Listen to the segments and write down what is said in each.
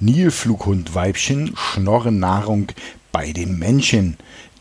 Nilflughund-Weibchen schnorren Nahrung bei den Männchen.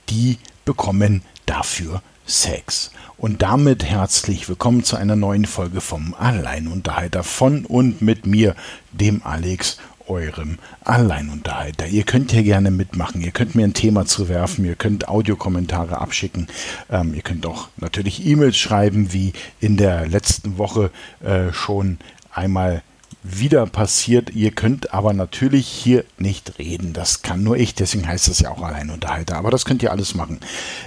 Die bekommen dafür Sex. Und damit herzlich willkommen zu einer neuen Folge vom Alleinunterhalter von und mit mir, dem Alex, eurem Alleinunterhalter. Ihr könnt hier gerne mitmachen, ihr könnt mir ein Thema zuwerfen, ihr könnt Audiokommentare abschicken, ähm, ihr könnt auch natürlich E-Mails schreiben, wie in der letzten Woche äh, schon einmal wieder passiert. Ihr könnt aber natürlich hier nicht reden. Das kann nur ich, deswegen heißt das ja auch Alleinunterhalter. Aber das könnt ihr alles machen.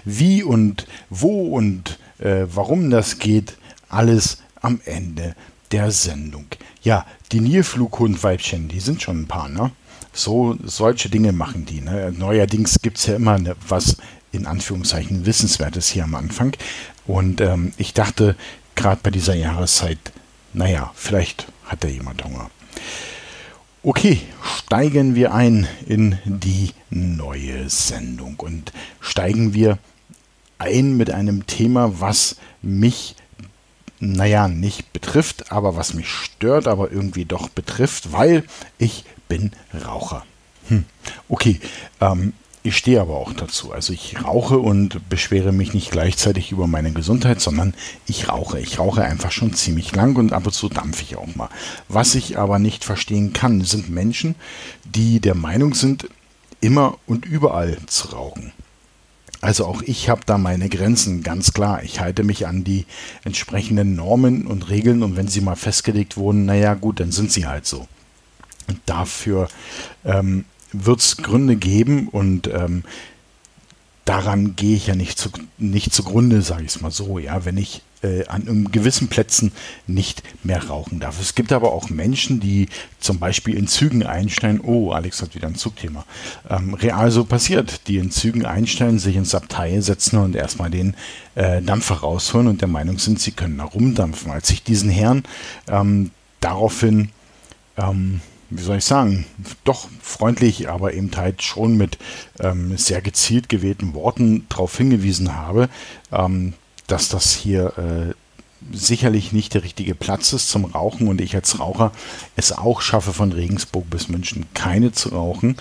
Wie und wo und äh, warum das geht, alles am Ende der Sendung. Ja, die Nilflughundweibchen, die sind schon ein paar, ne? So, solche Dinge machen die. Ne? Neuerdings gibt es ja immer ne, was in Anführungszeichen Wissenswertes hier am Anfang. Und ähm, ich dachte, gerade bei dieser Jahreszeit, naja, vielleicht hat da jemand Hunger. Okay, steigen wir ein in die neue Sendung und steigen wir ein mit einem Thema, was mich, naja, nicht betrifft, aber was mich stört, aber irgendwie doch betrifft, weil ich bin Raucher. Hm. Okay, ähm, ich stehe aber auch dazu. Also ich rauche und beschwere mich nicht gleichzeitig über meine Gesundheit, sondern ich rauche. Ich rauche einfach schon ziemlich lang und ab und zu dampfe ich auch mal. Was ich aber nicht verstehen kann, sind Menschen, die der Meinung sind, immer und überall zu rauchen. Also auch ich habe da meine Grenzen, ganz klar. Ich halte mich an die entsprechenden Normen und Regeln und wenn sie mal festgelegt wurden, naja gut, dann sind sie halt so. Und dafür ähm, wird es Gründe geben und ähm, daran gehe ich ja nicht, zu, nicht zugrunde, sage ich es mal so, ja, wenn ich äh, an gewissen Plätzen nicht mehr rauchen darf. Es gibt aber auch Menschen, die zum Beispiel in Zügen einsteigen, oh, Alex hat wieder ein Zugthema, ähm, real so passiert, die in Zügen einsteigen, sich ins Abteil setzen und erstmal den äh, Dampfer rausholen und der Meinung sind, sie können da rumdampfen. Als ich diesen Herrn ähm, daraufhin ähm, wie soll ich sagen, doch freundlich, aber eben halt schon mit ähm, sehr gezielt gewählten Worten darauf hingewiesen habe, ähm, dass das hier äh, sicherlich nicht der richtige Platz ist zum Rauchen und ich als Raucher es auch schaffe, von Regensburg bis München keine zu rauchen,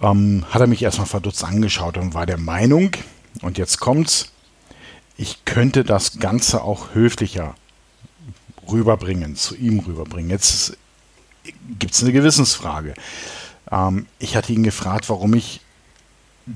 ähm, hat er mich erstmal verdutzt angeschaut und war der Meinung, und jetzt kommt's, ich könnte das Ganze auch höflicher rüberbringen, zu ihm rüberbringen. Jetzt gibt es eine Gewissensfrage. Ähm, ich hatte ihn gefragt, warum ich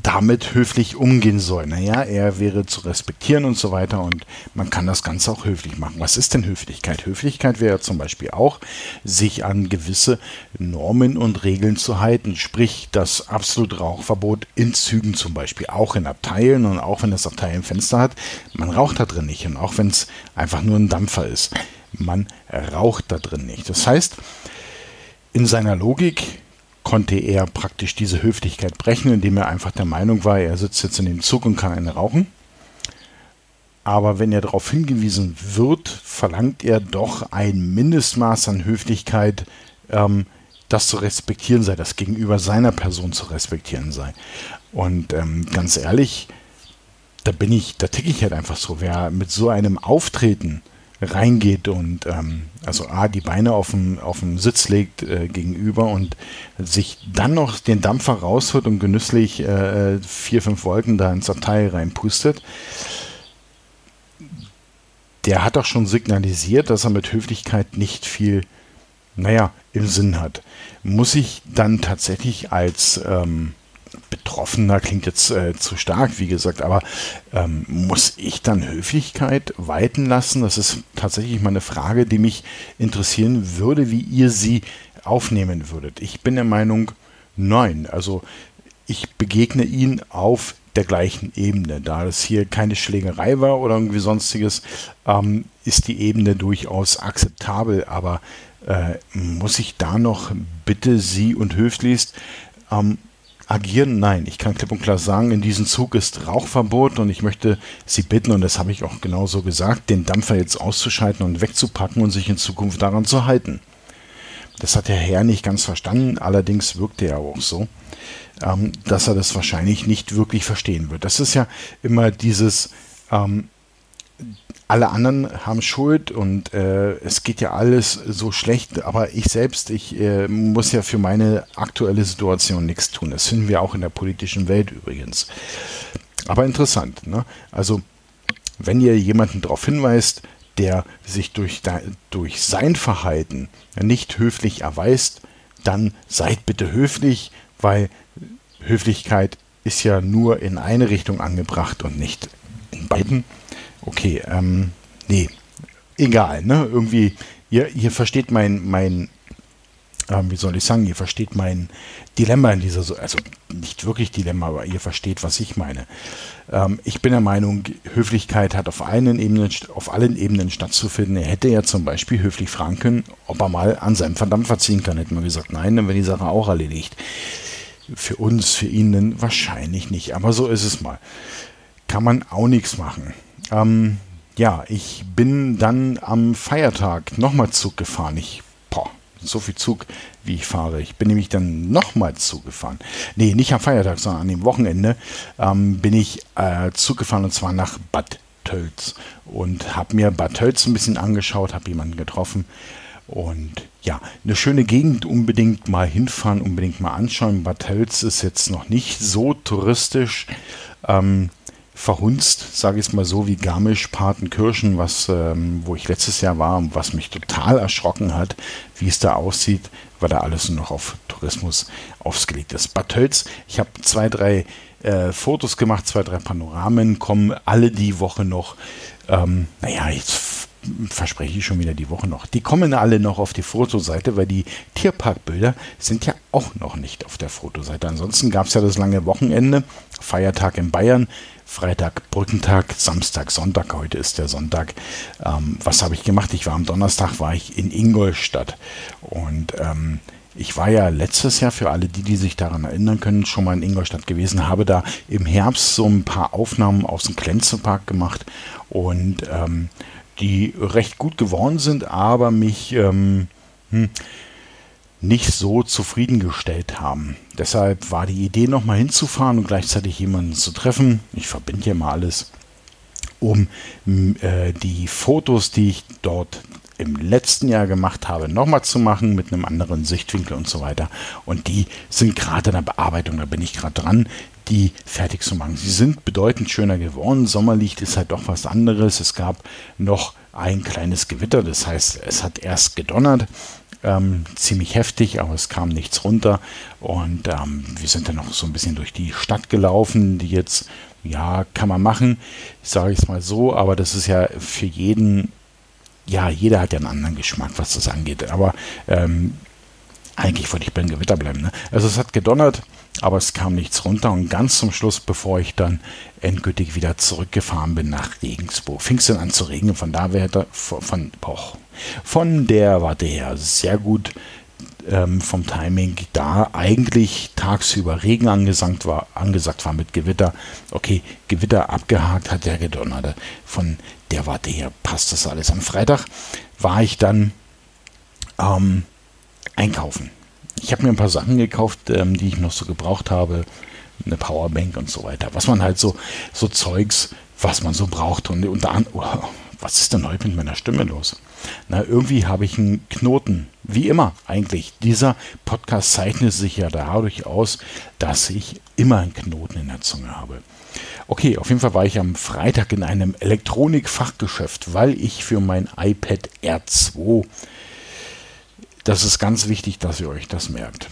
damit höflich umgehen soll. Naja, er wäre zu respektieren und so weiter und man kann das Ganze auch höflich machen. Was ist denn Höflichkeit? Höflichkeit wäre zum Beispiel auch, sich an gewisse Normen und Regeln zu halten, sprich das absolute Rauchverbot in Zügen zum Beispiel, auch in Abteilen und auch wenn das Abteil ein Fenster hat, man raucht da drin nicht und auch wenn es einfach nur ein Dampfer ist, man raucht da drin nicht. Das heißt, in seiner Logik konnte er praktisch diese Höflichkeit brechen, indem er einfach der Meinung war, er sitzt jetzt in dem Zug und kann eine rauchen. Aber wenn er darauf hingewiesen wird, verlangt er doch ein Mindestmaß an Höflichkeit, ähm, das zu respektieren sei, das gegenüber seiner Person zu respektieren sei. Und ähm, ganz ehrlich, da bin ich, da ticke ich halt einfach so. Wer mit so einem Auftreten reingeht und ähm, also A, die Beine auf dem, auf dem Sitz legt äh, gegenüber und sich dann noch den Dampfer rausholt und genüsslich äh, vier, fünf Wolken da ins Abteil reinpustet, der hat doch schon signalisiert, dass er mit Höflichkeit nicht viel, naja, im Sinn hat. Muss ich dann tatsächlich als ähm, Betroffener klingt jetzt äh, zu stark, wie gesagt, aber ähm, muss ich dann Höflichkeit walten lassen? Das ist tatsächlich mal eine Frage, die mich interessieren würde, wie ihr sie aufnehmen würdet. Ich bin der Meinung, nein. Also ich begegne ihn auf der gleichen Ebene. Da es hier keine Schlägerei war oder irgendwie sonstiges, ähm, ist die Ebene durchaus akzeptabel. Aber äh, muss ich da noch bitte Sie und höflichst ähm, agieren? Nein, ich kann klipp und klar sagen, in diesem Zug ist Rauchverbot und ich möchte Sie bitten, und das habe ich auch genauso gesagt, den Dampfer jetzt auszuschalten und wegzupacken und sich in Zukunft daran zu halten. Das hat der Herr nicht ganz verstanden, allerdings wirkte er auch so, ähm, dass er das wahrscheinlich nicht wirklich verstehen wird. Das ist ja immer dieses, ähm, alle anderen haben Schuld und äh, es geht ja alles so schlecht, aber ich selbst, ich äh, muss ja für meine aktuelle Situation nichts tun. Das finden wir auch in der politischen Welt übrigens. Aber interessant, ne? Also, wenn ihr jemanden darauf hinweist, der sich durch, durch sein Verhalten nicht höflich erweist, dann seid bitte höflich, weil Höflichkeit ist ja nur in eine Richtung angebracht und nicht in beiden. Okay, ähm, nee, egal, ne? Irgendwie, ihr, ihr versteht mein, mein, ähm, wie soll ich sagen, ihr versteht mein Dilemma in dieser, so also nicht wirklich Dilemma, aber ihr versteht, was ich meine. Ähm, ich bin der Meinung, Höflichkeit hat auf allen Ebenen, auf allen Ebenen stattzufinden. Er hätte ja zum Beispiel höflich fragen können, ob er mal an seinem Verdampfer ziehen kann. Hätten wir gesagt, nein, dann wäre die Sache auch erledigt. Für uns, für ihn wahrscheinlich nicht, aber so ist es mal. Kann man auch nichts machen. Ähm, ja, ich bin dann am Feiertag nochmal Zug gefahren. Ich, boah, so viel Zug, wie ich fahre. Ich bin nämlich dann nochmal Zug gefahren. Nee, nicht am Feiertag, sondern an dem Wochenende ähm, bin ich äh, Zug gefahren und zwar nach Bad Tölz. Und habe mir Bad Tölz ein bisschen angeschaut, habe jemanden getroffen. Und ja, eine schöne Gegend, unbedingt mal hinfahren, unbedingt mal anschauen. Bad Tölz ist jetzt noch nicht so touristisch. Ähm, verhunzt, sage ich es mal so, wie Garmisch-Partenkirchen, was, ähm, wo ich letztes Jahr war und was mich total erschrocken hat, wie es da aussieht, weil da alles nur noch auf Tourismus ausgelegt ist. Bad Tölz, ich habe zwei, drei äh, Fotos gemacht, zwei, drei Panoramen, kommen alle die Woche noch. Ähm, naja, jetzt verspreche ich schon wieder die Woche noch. Die kommen alle noch auf die Fotoseite, weil die Tierparkbilder sind ja auch noch nicht auf der Fotoseite. Ansonsten gab es ja das lange Wochenende, Feiertag in Bayern, Freitag Brückentag, Samstag, Sonntag. Heute ist der Sonntag. Ähm, was habe ich gemacht? Ich war am Donnerstag war ich in Ingolstadt und ähm, ich war ja letztes Jahr, für alle die, die sich daran erinnern können, schon mal in Ingolstadt gewesen, habe da im Herbst so ein paar Aufnahmen aus dem Klenzepark gemacht und ähm, die recht gut geworden sind, aber mich ähm, hm, nicht so zufriedengestellt haben. Deshalb war die Idee, nochmal hinzufahren und gleichzeitig jemanden zu treffen. Ich verbinde hier mal alles, um äh, die Fotos, die ich dort im letzten Jahr gemacht habe, nochmal zu machen mit einem anderen Sichtwinkel und so weiter. Und die sind gerade in der Bearbeitung, da bin ich gerade dran, die fertig zu machen. Sie sind bedeutend schöner geworden. Sommerlicht ist halt doch was anderes. Es gab noch ein kleines Gewitter, das heißt, es hat erst gedonnert ähm, ziemlich heftig, aber es kam nichts runter. Und ähm, wir sind dann noch so ein bisschen durch die Stadt gelaufen, die jetzt, ja, kann man machen, sage ich es mal so, aber das ist ja für jeden, ja, jeder hat ja einen anderen Geschmack, was das angeht. Aber ähm, eigentlich wollte ich beim Gewitter bleiben. Ne? Also es hat gedonnert, aber es kam nichts runter. Und ganz zum Schluss, bevor ich dann endgültig wieder zurückgefahren bin nach Regensburg, fing es dann an zu regnen. Von da wäre von, von, von der Warte her sehr gut ähm, vom Timing, da eigentlich tagsüber Regen angesagt war, angesagt war mit Gewitter. Okay, Gewitter abgehakt, hat der gedonnert. Von der Warte her passt das alles. Am Freitag war ich dann ähm, einkaufen. Ich habe mir ein paar Sachen gekauft, ähm, die ich noch so gebraucht habe. Eine Powerbank und so weiter. Was man halt so, so Zeugs, was man so braucht. Und unter anderem, oh, was ist denn heute mit meiner Stimme los? Na, irgendwie habe ich einen Knoten. Wie immer eigentlich. Dieser Podcast zeichnet sich ja dadurch aus, dass ich immer einen Knoten in der Zunge habe. Okay, auf jeden Fall war ich am Freitag in einem Elektronikfachgeschäft, weil ich für mein iPad R2, das ist ganz wichtig, dass ihr euch das merkt,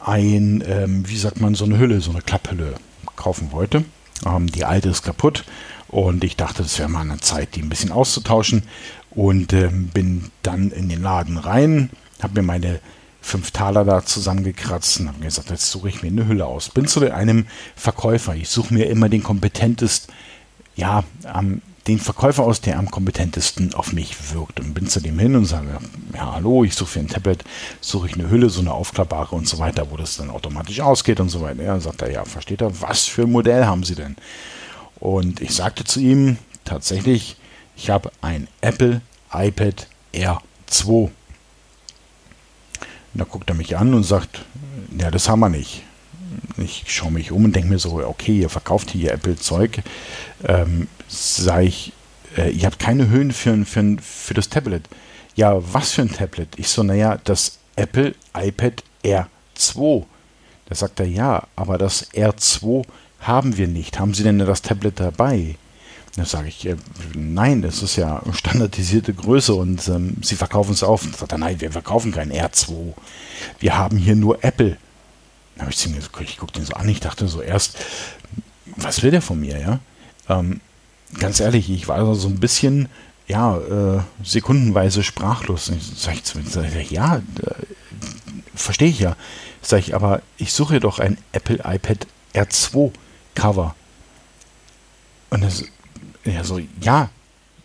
ein, ähm, wie sagt man, so eine Hülle, so eine Klapphülle kaufen wollte. Ähm, die alte ist kaputt und ich dachte, das wäre mal eine Zeit, die ein bisschen auszutauschen. Und äh, bin dann in den Laden rein, habe mir meine fünf Taler da zusammengekratzt und habe gesagt, jetzt suche ich mir eine Hülle aus. Bin zu einem Verkäufer. Ich suche mir immer den kompetentest, ja, ähm, den Verkäufer aus, der am kompetentesten auf mich wirkt. Und bin zu dem hin und sage, ja, hallo, ich suche für ein Tablet, suche ich eine Hülle, so eine aufklappbare und so weiter, wo das dann automatisch ausgeht und so weiter. Ja, sagt er, ja, versteht er, was für ein Modell haben Sie denn? Und ich sagte zu ihm tatsächlich, ich habe ein Apple iPad Air 2. Und da guckt er mich an und sagt, ja, das haben wir nicht. Ich schaue mich um und denke mir so, okay, ihr verkauft hier Apple-Zeug. Ähm, sag ich, äh, ihr habt keine Höhen für, für, für das Tablet. Ja, was für ein Tablet? Ich so, naja, das Apple iPad Air 2. Da sagt er, ja, aber das R2 haben wir nicht. Haben Sie denn das Tablet dabei? Da sage ich, äh, nein, das ist ja standardisierte Größe und ähm, Sie verkaufen es auf. Da sagt er, nein, wir verkaufen kein R2. Wir haben hier nur Apple. Habe ich, ich gucke den so an, ich dachte so erst, was will der von mir, ja? Ähm, ganz ehrlich, ich war so ein bisschen, ja, äh, sekundenweise sprachlos. Und ich sage sag ja, äh, verstehe ich ja. Sag ich, aber ich suche doch ein Apple iPad R2 Cover. Und das, ja, so, ja,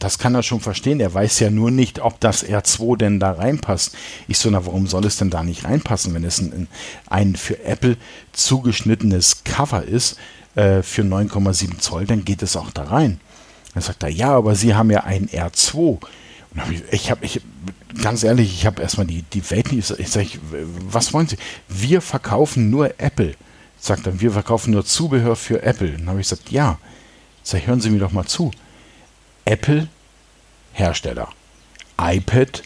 das kann er schon verstehen. Er weiß ja nur nicht, ob das R2 denn da reinpasst. Ich so, na, warum soll es denn da nicht reinpassen, wenn es ein, ein für Apple zugeschnittenes Cover ist äh, für 9,7 Zoll, dann geht es auch da rein. Dann sagt er, ja, aber Sie haben ja ein R2. Und hab ich, ich habe, ich, ganz ehrlich, ich habe erstmal die, die Welt nicht. Ich sage, was wollen Sie? Wir verkaufen nur Apple. Sagt er, wir verkaufen nur Zubehör für Apple. Dann habe ich gesagt, ja. Sag, hören Sie mir doch mal zu. Apple, Hersteller. iPad,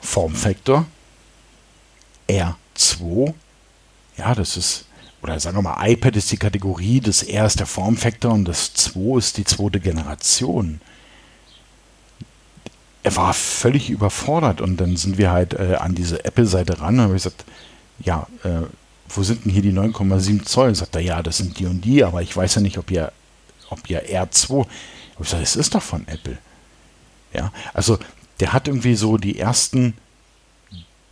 Formfaktor. R2. Ja, das ist oder sagen wir mal, iPad ist die Kategorie, das R ist der Formfaktor und das 2 ist die zweite Generation. Er war völlig überfordert und dann sind wir halt äh, an diese Apple-Seite ran und habe gesagt, ja, äh, wo sind denn hier die 9,7 Zoll? Und sagt er, ja, das sind die und die, aber ich weiß ja nicht, ob ihr, ob ihr R2. Ich gesagt, es ist doch von Apple. Ja, also der hat irgendwie so die ersten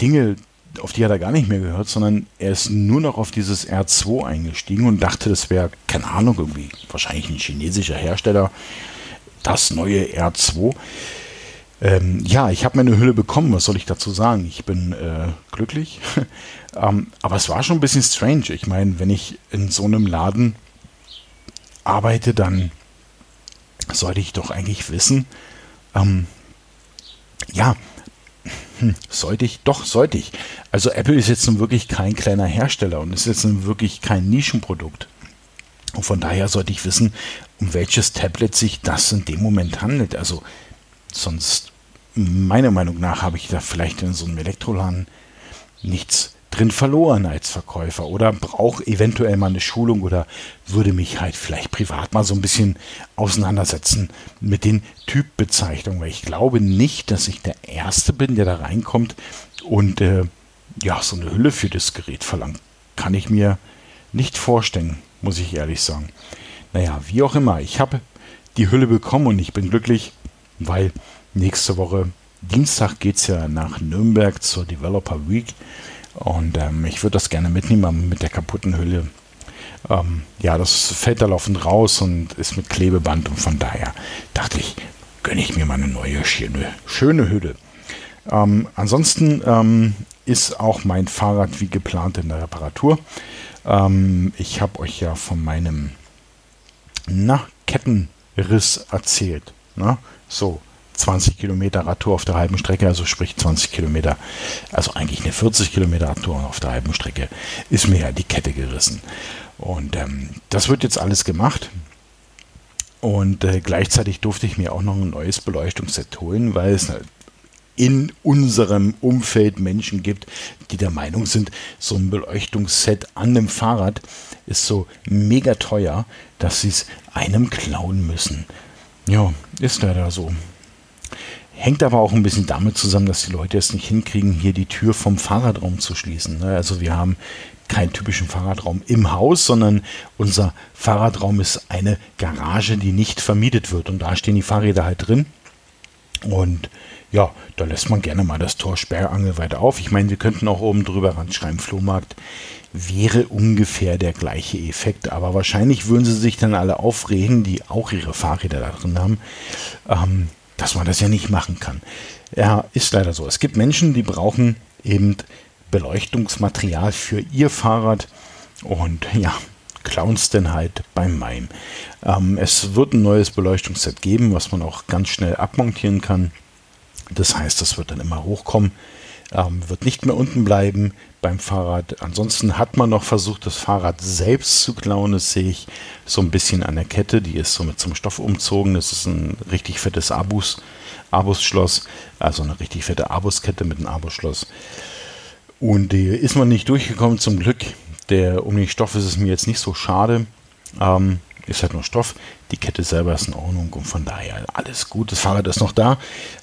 Dinge auf die hat er gar nicht mehr gehört, sondern er ist nur noch auf dieses R2 eingestiegen und dachte, das wäre, keine Ahnung, irgendwie wahrscheinlich ein chinesischer Hersteller, das neue R2. Ähm, ja, ich habe meine Hülle bekommen, was soll ich dazu sagen? Ich bin äh, glücklich. ähm, aber es war schon ein bisschen strange. Ich meine, wenn ich in so einem Laden arbeite, dann sollte ich doch eigentlich wissen, ähm, ja, hm, sollte ich? Doch, sollte ich. Also Apple ist jetzt nun wirklich kein kleiner Hersteller und ist jetzt nun wirklich kein Nischenprodukt. Und von daher sollte ich wissen, um welches Tablet sich das in dem Moment handelt. Also sonst, meiner Meinung nach, habe ich da vielleicht in so einem Elektroladen nichts drin verloren als Verkäufer oder brauche eventuell mal eine Schulung oder würde mich halt vielleicht privat mal so ein bisschen auseinandersetzen mit den Typbezeichnungen, weil ich glaube nicht, dass ich der Erste bin, der da reinkommt und äh, ja, so eine Hülle für das Gerät verlangt. Kann ich mir nicht vorstellen, muss ich ehrlich sagen. Naja, wie auch immer, ich habe die Hülle bekommen und ich bin glücklich, weil nächste Woche Dienstag geht es ja nach Nürnberg zur Developer Week. Und ähm, ich würde das gerne mitnehmen mit der kaputten Hülle. Ähm, ja, das fällt da laufend raus und ist mit Klebeband und von daher dachte ich, gönne ich mir mal eine neue schöne, schöne Hülle. Ähm, ansonsten ähm, ist auch mein Fahrrad wie geplant in der Reparatur. Ähm, ich habe euch ja von meinem na, Kettenriss erzählt. Ne? So, 20 Kilometer Radtour auf der halben Strecke, also sprich 20 Kilometer, also eigentlich eine 40 Kilometer Radtour auf der halben Strecke, ist mir ja die Kette gerissen. Und ähm, das wird jetzt alles gemacht. Und äh, gleichzeitig durfte ich mir auch noch ein neues Beleuchtungsset holen, weil es in unserem Umfeld Menschen gibt, die der Meinung sind, so ein Beleuchtungsset an einem Fahrrad ist so mega teuer, dass sie es einem klauen müssen. Ja, ist leider so. Hängt aber auch ein bisschen damit zusammen, dass die Leute es nicht hinkriegen, hier die Tür vom Fahrradraum zu schließen. Ne? Also wir haben keinen typischen Fahrradraum im Haus, sondern unser Fahrradraum ist eine Garage, die nicht vermietet wird. Und da stehen die Fahrräder halt drin. Und ja, da lässt man gerne mal das Tor Sperrangel weiter auf. Ich meine, wir könnten auch oben drüber ranschreiben, Flohmarkt wäre ungefähr der gleiche Effekt. Aber wahrscheinlich würden sie sich dann alle aufregen, die auch ihre Fahrräder da drin haben. Ähm, dass man das ja nicht machen kann. Ja, ist leider so. Es gibt Menschen, die brauchen eben Beleuchtungsmaterial für ihr Fahrrad und ja, es denn halt beim Maim. Ähm, es wird ein neues Beleuchtungsset geben, was man auch ganz schnell abmontieren kann. Das heißt, das wird dann immer hochkommen. Ähm, wird nicht mehr unten bleiben beim Fahrrad. Ansonsten hat man noch versucht, das Fahrrad selbst zu klauen. Das sehe ich so ein bisschen an der Kette. Die ist so mit zum Stoff umzogen. Das ist ein richtig fettes Abus, Abus-Schloss. Also eine richtig fette Abus-Kette mit einem Abus-Schloss. Und die ist man nicht durchgekommen, zum Glück. Der, um den Stoff ist es mir jetzt nicht so schade. Ähm, ist halt nur Stoff. Die Kette selber ist in Ordnung und von daher alles gut. Das Fahrrad ist noch da.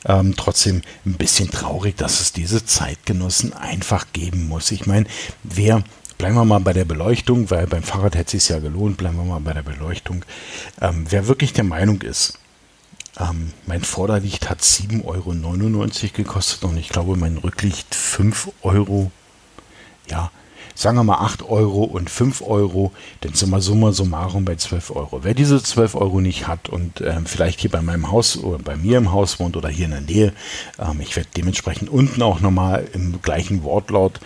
Ähm, trotzdem ein bisschen traurig, dass es diese Zeitgenossen einfach geben muss. Ich meine, wer bleiben wir mal bei der Beleuchtung, weil beim Fahrrad hätte es sich ja gelohnt, bleiben wir mal bei der Beleuchtung. Ähm, wer wirklich der Meinung ist, ähm, mein Vorderlicht hat 7,99 Euro gekostet und ich glaube, mein Rücklicht 5 Euro. Ja, sagen wir mal 8 Euro und 5 Euro, dann sind wir summa summarum bei 12 Euro. Wer diese 12 Euro nicht hat und ähm, vielleicht hier bei meinem Haus oder bei mir im Haus wohnt oder hier in der Nähe, ähm, ich werde dementsprechend unten auch nochmal im gleichen Wortlaut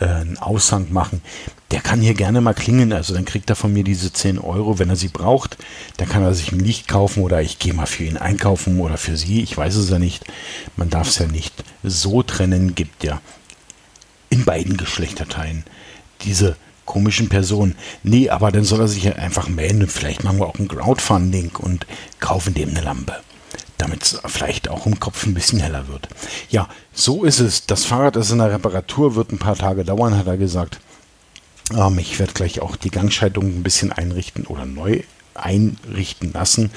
äh, einen Aushang machen, der kann hier gerne mal klingen. Also dann kriegt er von mir diese 10 Euro, wenn er sie braucht. Dann kann er sich ein Licht kaufen oder ich gehe mal für ihn einkaufen oder für sie. Ich weiß es ja nicht. Man darf es ja nicht so trennen. Gibt ja in beiden Geschlechterteilen diese komischen Personen. Nee, aber dann soll er sich einfach melden. Vielleicht machen wir auch ein Crowdfunding und kaufen dem eine Lampe. Damit es vielleicht auch im Kopf ein bisschen heller wird. Ja, so ist es. Das Fahrrad ist in der Reparatur, wird ein paar Tage dauern, hat er gesagt. Ähm, ich werde gleich auch die Gangschaltung ein bisschen einrichten oder neu einrichten lassen,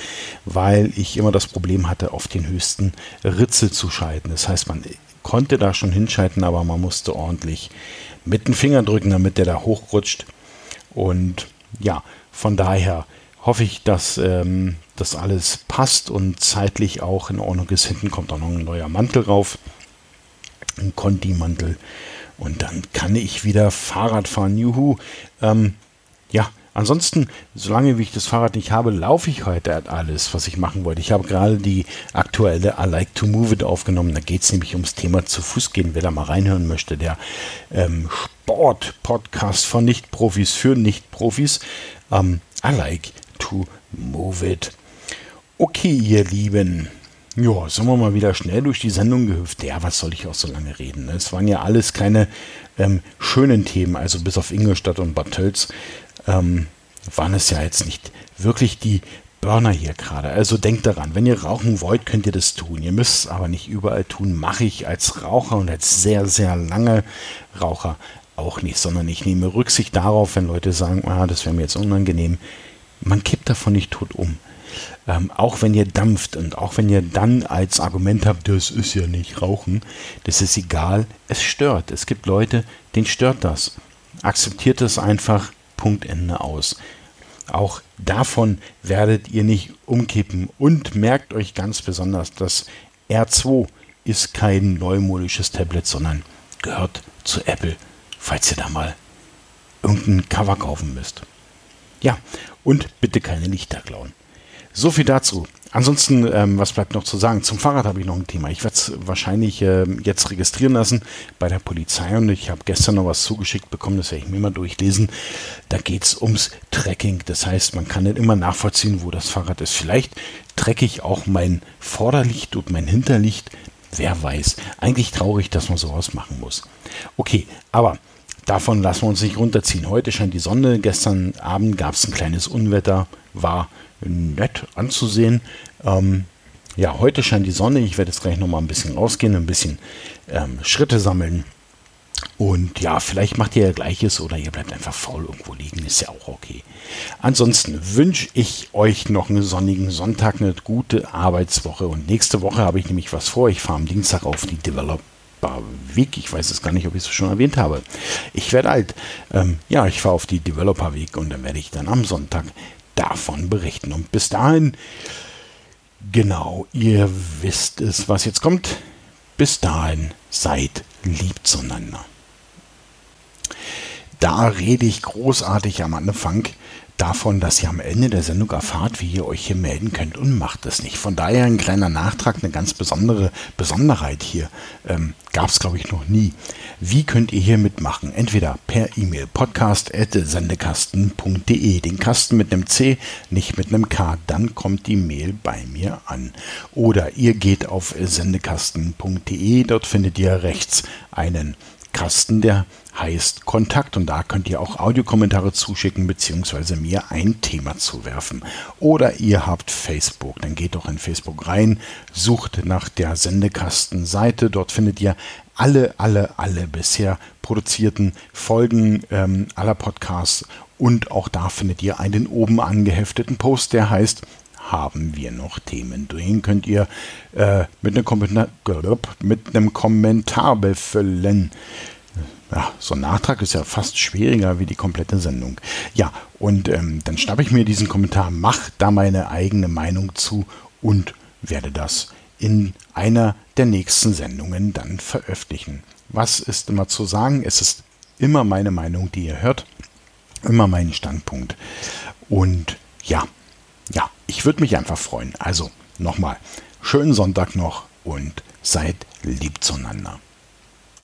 weil ich immer das Problem hatte, auf den höchsten Ritzel zu schalten. Das heißt, man konnte da schon hinschalten, aber man musste ordentlich mit den Fingern drücken, damit der da hochrutscht. Und ja, von daher hoffe ich, dass ähm, das alles passt und zeitlich auch in Ordnung ist. Hinten kommt auch noch ein neuer Mantel rauf, ein Conti-Mantel. Und dann kann ich wieder Fahrrad fahren. Juhu. Ähm, ja, Ansonsten, solange ich das Fahrrad nicht habe, laufe ich heute alles, was ich machen wollte. Ich habe gerade die aktuelle I Like to Move It aufgenommen. Da geht es nämlich ums Thema zu Fuß gehen. Wer da mal reinhören möchte, der ähm, Sport-Podcast von Nicht-Profis für Nicht-Profis. Ähm, I Like to Move It. Okay, ihr Lieben. Ja, sind wir mal wieder schnell durch die Sendung gehüpft. Ja, was soll ich auch so lange reden? Ne? Es waren ja alles keine ähm, schönen Themen, also bis auf Ingolstadt und Bad Tölz ähm, waren es ja jetzt nicht wirklich die Burner hier gerade. Also denkt daran, wenn ihr rauchen wollt, könnt ihr das tun. Ihr müsst es aber nicht überall tun. Mache ich als Raucher und als sehr, sehr lange Raucher auch nicht, sondern ich nehme Rücksicht darauf, wenn Leute sagen, ah, das wäre mir jetzt unangenehm. Man kippt davon nicht tot um. Ähm, auch wenn ihr dampft und auch wenn ihr dann als Argument habt, das ist ja nicht Rauchen, das ist egal, es stört. Es gibt Leute, denen stört das. Akzeptiert es einfach, Punkt aus. Auch davon werdet ihr nicht umkippen. Und merkt euch ganz besonders, dass R2 ist kein neumodisches Tablet, sondern gehört zu Apple, falls ihr da mal irgendein Cover kaufen müsst. Ja, und bitte keine Lichter klauen. So viel dazu. Ansonsten, ähm, was bleibt noch zu sagen? Zum Fahrrad habe ich noch ein Thema. Ich werde es wahrscheinlich äh, jetzt registrieren lassen bei der Polizei und ich habe gestern noch was zugeschickt bekommen, das werde ich mir mal durchlesen. Da geht es ums Tracking. Das heißt, man kann nicht immer nachvollziehen, wo das Fahrrad ist. Vielleicht trecke ich auch mein Vorderlicht und mein Hinterlicht. Wer weiß. Eigentlich traurig, dass man sowas machen muss. Okay, aber davon lassen wir uns nicht runterziehen. Heute scheint die Sonne. Gestern Abend gab es ein kleines Unwetter. War nett anzusehen. Ähm, ja, heute scheint die Sonne. Ich werde jetzt gleich noch mal ein bisschen rausgehen, ein bisschen ähm, Schritte sammeln. Und ja, vielleicht macht ihr ja Gleiches oder ihr bleibt einfach faul irgendwo liegen, ist ja auch okay. Ansonsten wünsche ich euch noch einen sonnigen Sonntag, eine gute Arbeitswoche. Und nächste Woche habe ich nämlich was vor. Ich fahre am Dienstag auf die Developer Week. Ich weiß es gar nicht, ob ich es schon erwähnt habe. Ich werde alt. Ähm, ja, ich fahre auf die Developer Week und dann werde ich dann am Sonntag davon berichten. Und bis dahin, genau, ihr wisst es, was jetzt kommt. Bis dahin, seid lieb zueinander. Da rede ich großartig am Anfang davon, dass ihr am Ende der Sendung erfahrt, wie ihr euch hier melden könnt und macht es nicht. Von daher ein kleiner Nachtrag, eine ganz besondere Besonderheit hier. Ähm, Gab es, glaube ich, noch nie. Wie könnt ihr hier mitmachen? Entweder per E-Mail podcast.sendekasten.de, den Kasten mit einem C, nicht mit einem K, dann kommt die Mail bei mir an. Oder ihr geht auf sendekasten.de, dort findet ihr rechts einen Kasten, der heißt Kontakt und da könnt ihr auch Audiokommentare zuschicken bzw. mir ein Thema zuwerfen. Oder ihr habt Facebook, dann geht doch in Facebook rein, sucht nach der Sendekastenseite, dort findet ihr alle, alle, alle bisher produzierten Folgen ähm, aller Podcasts und auch da findet ihr einen oben angehefteten Post, der heißt haben wir noch Themen. Den könnt ihr äh, mit, einem Kommentar, mit einem Kommentar befüllen. Ja, so ein Nachtrag ist ja fast schwieriger wie die komplette Sendung. Ja, und ähm, dann schnappe ich mir diesen Kommentar, mache da meine eigene Meinung zu und werde das in einer der nächsten Sendungen dann veröffentlichen. Was ist immer zu sagen? Es ist immer meine Meinung, die ihr hört, immer mein Standpunkt. Und ja, ich würde mich einfach freuen. Also nochmal, schönen Sonntag noch und seid lieb zueinander.